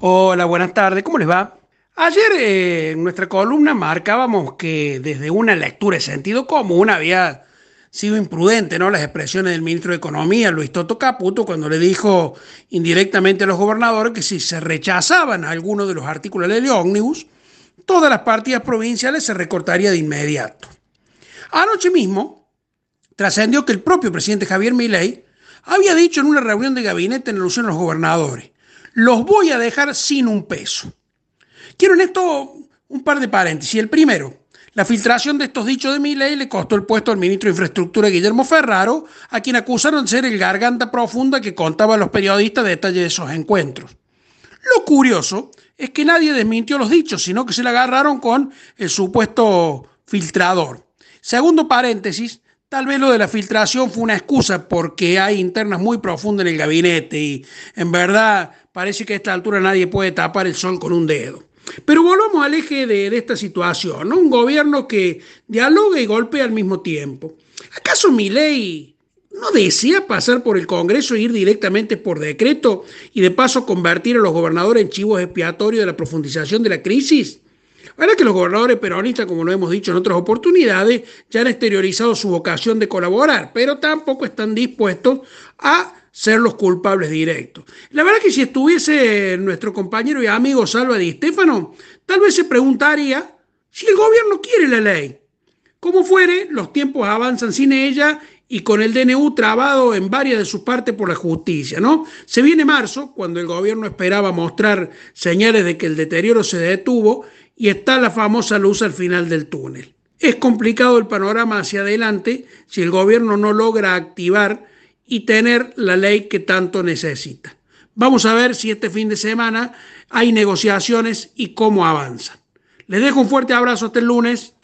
Hola, buenas tardes, ¿cómo les va? Ayer eh, en nuestra columna marcábamos que desde una lectura de sentido común había sido imprudente ¿no? las expresiones del ministro de Economía, Luis Toto Caputo, cuando le dijo indirectamente a los gobernadores que si se rechazaban algunos de los artículos de la ley ómnibus, todas las partidas provinciales se recortaría de inmediato. Anoche mismo trascendió que el propio presidente Javier Milei había dicho en una reunión de gabinete en alusión a los gobernadores, los voy a dejar sin un peso. Quiero en esto un par de paréntesis. El primero, la filtración de estos dichos de Milei le costó el puesto al ministro de Infraestructura Guillermo Ferraro, a quien acusaron de ser el garganta profunda que contaba a los periodistas detalles de esos encuentros. Lo curioso es que nadie desmintió los dichos, sino que se le agarraron con el supuesto filtrador. Segundo paréntesis, tal vez lo de la filtración fue una excusa porque hay internas muy profundas en el gabinete y en verdad parece que a esta altura nadie puede tapar el sol con un dedo. Pero volvamos al eje de, esta situación, ¿no? Un gobierno que dialoga y golpea al mismo tiempo. ¿Acaso mi ley no desea pasar por el Congreso e ir directamente por decreto y de paso convertir a los gobernadores en chivos expiatorios de la profundización de la crisis? Ahora que los gobernadores peronistas, como lo hemos dicho en otras oportunidades, ya han exteriorizado su vocación de colaborar, pero tampoco están dispuestos a ser los culpables directos. La verdad que si estuviese nuestro compañero y amigo Salva Di Stefano, tal vez se preguntaría si el gobierno quiere la ley. Como fuere, los tiempos avanzan sin ella y con el DNU trabado en varias de sus partes por la justicia, ¿no? Se viene marzo, cuando el gobierno esperaba mostrar señales de que el deterioro se detuvo y está la famosa luz al final del túnel. Es complicado el panorama hacia adelante si el gobierno no logra activar y tener la ley que tanto necesita. Vamos a ver si este fin de semana hay negociaciones y cómo avanzan. Les dejo un fuerte abrazo hasta el lunes.